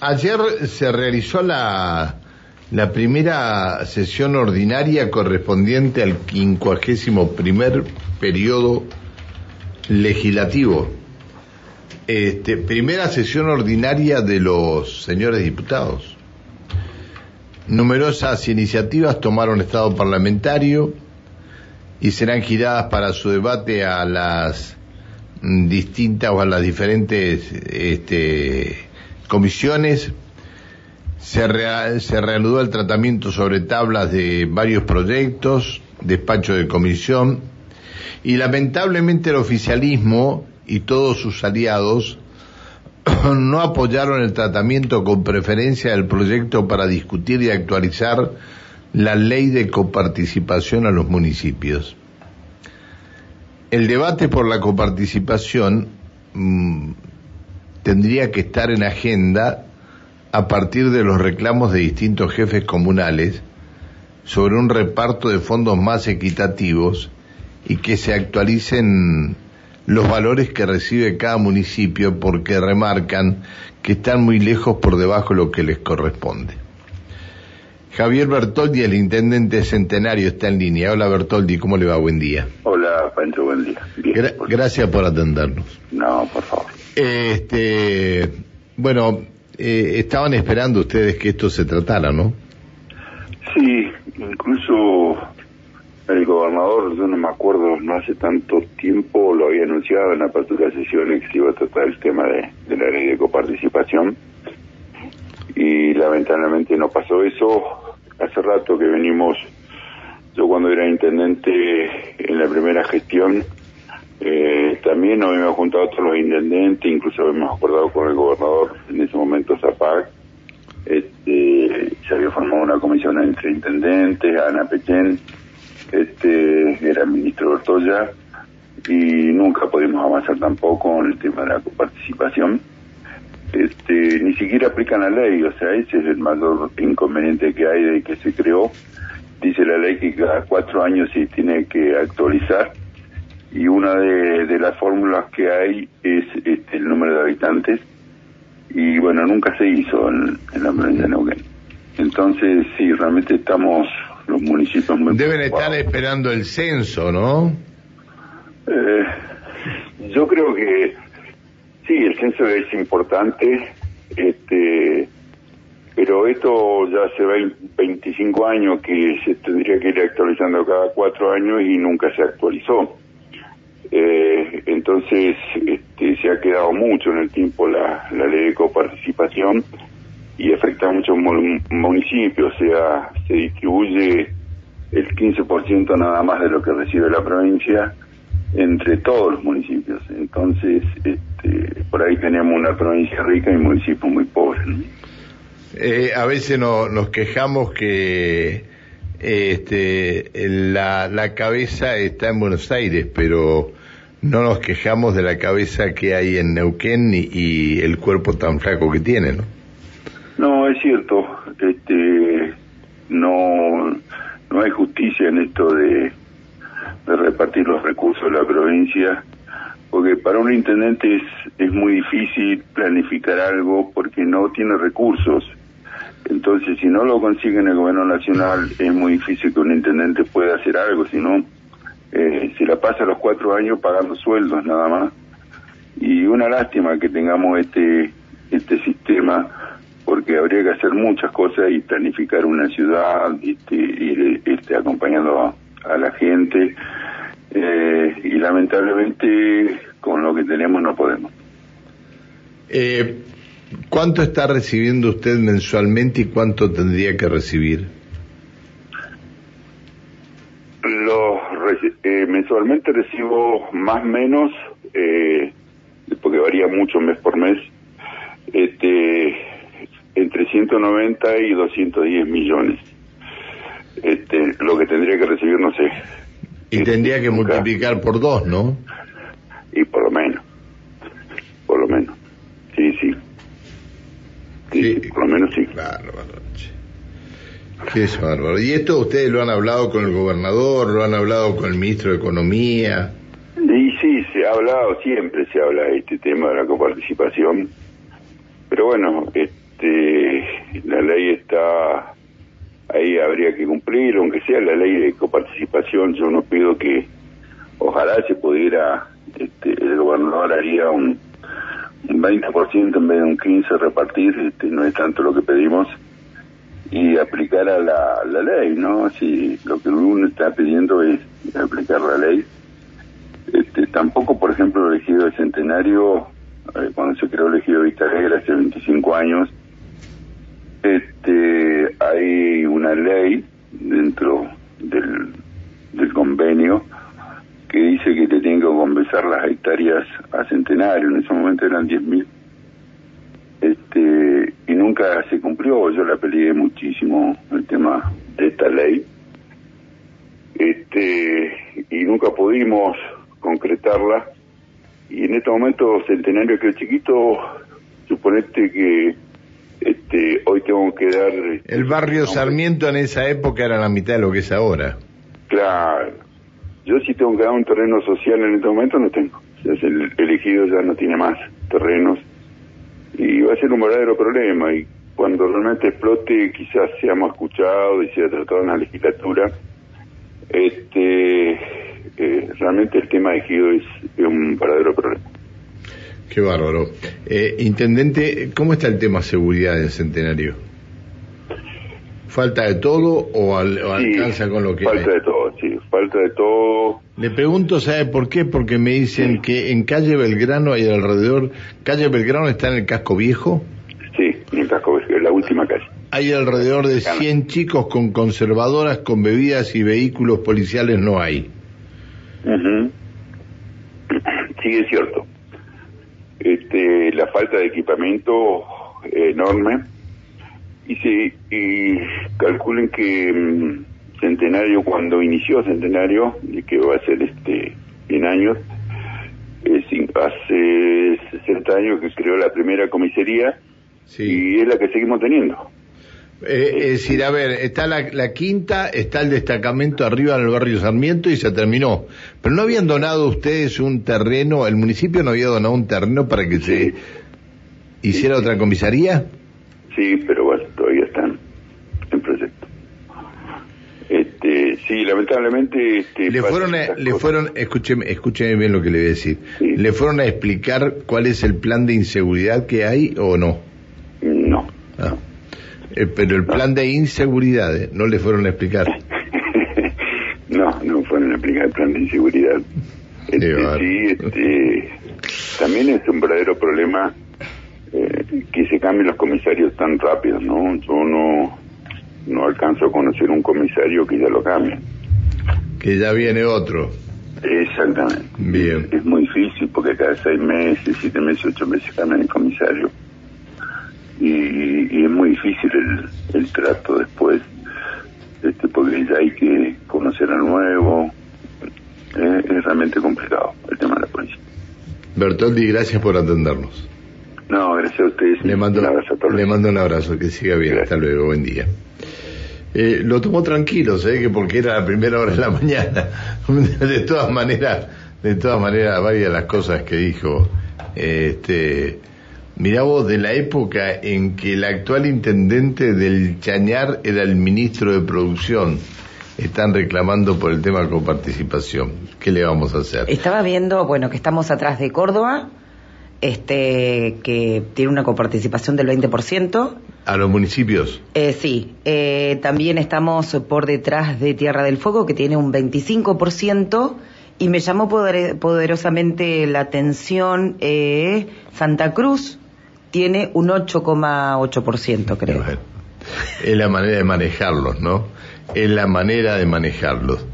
ayer se realizó la, la primera sesión ordinaria correspondiente al quincuagésimo primer periodo legislativo. Este, primera sesión ordinaria de los señores diputados. Numerosas iniciativas tomaron estado parlamentario y serán giradas para su debate a las distintas o a las diferentes este, comisiones. Se, reanudó el tratamiento sobre tablas de varios proyectos, despacho de comisión, y lamentablemente el oficialismo y todos sus aliados no apoyaron el tratamiento con preferencia del proyecto para discutir y actualizar la ley de coparticipación a los municipios. El debate por la coparticipación mm, tendría que estar en agenda a partir de los reclamos de distintos jefes comunales sobre un reparto de fondos más equitativos y que se actualicen los valores que recibe cada municipio porque remarcan que están muy lejos por debajo de lo que les corresponde. Javier Bertoldi, el intendente centenario, está en línea. Hola Bertoldi, ¿cómo le va? Buen día. Hola Pancho, buen día. gracias por atendernos. No, por favor. Este, bueno, eh, estaban esperando ustedes que esto se tratara, ¿no? Sí, incluso el gobernador, yo no me acuerdo, no hace tanto tiempo lo había anunciado en la apertura de sesiones que se iba a tratar el tema de, de la ley de coparticipación y lamentablemente no pasó eso hace rato que venimos, yo cuando era intendente en la primera gestión, eh, también nos habíamos juntado todos los intendentes, incluso habíamos acordado con el gobernador en ese momento Zapac, este, se había formado una comisión entre intendentes, Ana Pechen, este, era el ministro Ortoya, y nunca pudimos avanzar tampoco en el tema de la coparticipación. Este, ni siquiera aplican la ley, o sea, ese es el mayor inconveniente que hay de que se creó. Dice la ley que cada cuatro años se tiene que actualizar y una de, las fórmulas que hay es este, el número de habitantes y bueno, nunca se hizo en, la provincia de Neuquén. Entonces, sí, realmente estamos los municipios muy... Deben estar esperando el censo, ¿no? Eh, yo creo que Sí, el censo es importante, este, pero esto ya hace 25 años que se tendría que ir actualizando cada cuatro años y nunca se actualizó. Eh, entonces este, se ha quedado mucho en el tiempo la, ley de coparticipación y afecta a muchos municipios, o sea, se distribuye el 15% nada más de lo que recibe la provincia entre todos los municipios. Entonces, este, por ahí tenemos una provincia rica y municipios muy pobres. Eh, a veces no, nos quejamos que este, la, la cabeza está en Buenos Aires, pero no nos quejamos de la cabeza que hay en Neuquén y, el cuerpo tan flaco que tiene, ¿no? No, es cierto. Este, no, no hay justicia en esto de de repartir los recursos de la provincia, porque para un intendente es, es muy difícil planificar algo porque no tiene recursos. Entonces, si no lo consigue en el gobierno nacional, es muy difícil que un intendente pueda hacer algo, si no, eh, se la pasa los cuatro años pagando sueldos nada más. Y una lástima que tengamos este, este sistema, porque habría que hacer muchas cosas y planificar una ciudad, este, ir este, acompañando a a la gente eh, y lamentablemente con lo que tenemos no podemos. Eh, ¿Cuánto está recibiendo usted mensualmente y cuánto tendría que recibir? Los, mensualmente recibo más o menos, eh, porque varía mucho mes por mes, este, entre 190 y 210 millones este, lo que tendría que recibir, no sé. Y tendría que multiplicar por dos, ¿no? Y por lo menos. Por lo menos. Sí, sí. Sí, por lo menos sí. Bárbaro. Qué es bárbaro. ¿Y esto ustedes lo han hablado con el gobernador, lo han hablado con el ministro de Economía? Y sí, se ha hablado, siempre se habla de este tema de la coparticipación. Pero bueno, este, la ley está ahí, habría que cumplir, aunque sea la ley de coparticipación. Yo no pido que, ojalá se pudiera, este, el gobernador haría un, un 20% en vez de un 15% repartir, este, no es tanto lo que pedimos aplicar a la, la ley, ¿no? Si lo que uno está pidiendo es aplicar la ley. Este, tampoco, por ejemplo, el elegido del centenario, eh, cuando se creó el elegido de Vista Alegre hace 25 años, este, hay una ley dentro del, del convenio que dice que te tienen que compensar las hectáreas a centenario, en ese momento eran 10.000 este y nunca se cumplió. Yo la peleé muchísimo el tema de esta ley. Este y nunca pudimos concretarla. Y en este momento centenario que chiquito suponete que este hoy tengo que dar el barrio Sarmiento en esa época era la mitad de lo que es ahora. Claro. Yo sí tengo que dar un terreno social en este momento no tengo. El elegido ya no tiene más terrenos y va a ser un verdadero problema y cuando realmente explote quizás seamos escuchados y sea tratado en la legislatura este eh, realmente el tema de Gido es, un verdadero problema. Qué bárbaro. Eh, intendente cómo está el tema seguridad del centenario falta de todo o, alcanza con lo que falta de todo sí falta de todo le pregunto, ¿sabe por qué? Porque me dicen que en calle Belgrano hay alrededor, calle Belgrano está en el casco viejo. Sí, en el casco viejo, es la última calle. Hay alrededor de 100 chicos con conservadoras, con bebidas y vehículos policiales no hay. Sí, es cierto. Este, la falta de equipamiento enorme. Y, sí, y calculen que mm, Centenario cuando inició Centenario, y que va a ser este en años, hace 60 años que creó la primera comisaría y es la que seguimos teniendo. Eh, es decir, a ver, está la, quinta, está el destacamento arriba en el barrio Sarmiento y se terminó. Pero no habían donado ustedes un terreno, el municipio no había donado un terreno para que se hiciera otra comisaría. Sí, pero bueno, todavía están. Este, sí, lamentablemente. Este, le fueron, le fueron, escúcheme, escúcheme bien lo que le voy a decir. ¿Le fueron a explicar cuál es el plan de inseguridad que hay o no? No. Ah. Eh, pero el plan de inseguridad, ¿eh? ¿no le fueron a explicar? no, no fueron a explicar el plan de inseguridad. Este, sí, este, también es un verdadero problema eh, que se cambien los comisarios tan rápido, ¿no? Yo no no alcanzo a conocer un comisario que ya lo cambie. Que ya viene otro. Exactamente. Bien. Es, muy difícil porque cada seis meses, siete meses, ocho meses cambian el comisario. Y, es muy difícil el, el trato después, este, porque ya hay que conocer a nuevo. es realmente complicado el tema de la policía. Bertoldi, gracias por atendernos. No, gracias a ustedes. Le mando un abrazo, a todos. Le mando un abrazo, que siga bien. Hasta luego, buen día. Eh, lo tomó tranquilo, sé que porque era la primera hora de la mañana. de todas maneras, de todas maneras, varias de las cosas que dijo, este, mirá vos, de la época en que el actual intendente del Chañar era el ministro de producción, están reclamando por el tema de coparticipación. ¿Qué le vamos a hacer? Estaba viendo, bueno, que estamos atrás de Córdoba, este, que tiene una coparticipación del 20%. ¿A los municipios? Eh, sí. Eh, también estamos por detrás de Tierra del Fuego, que tiene un 25%. Y me llamó poderosamente la atención eh, Santa Cruz, tiene un 8,8%, creo. Es la manera de manejarlos, ¿no? Es la manera de manejarlos.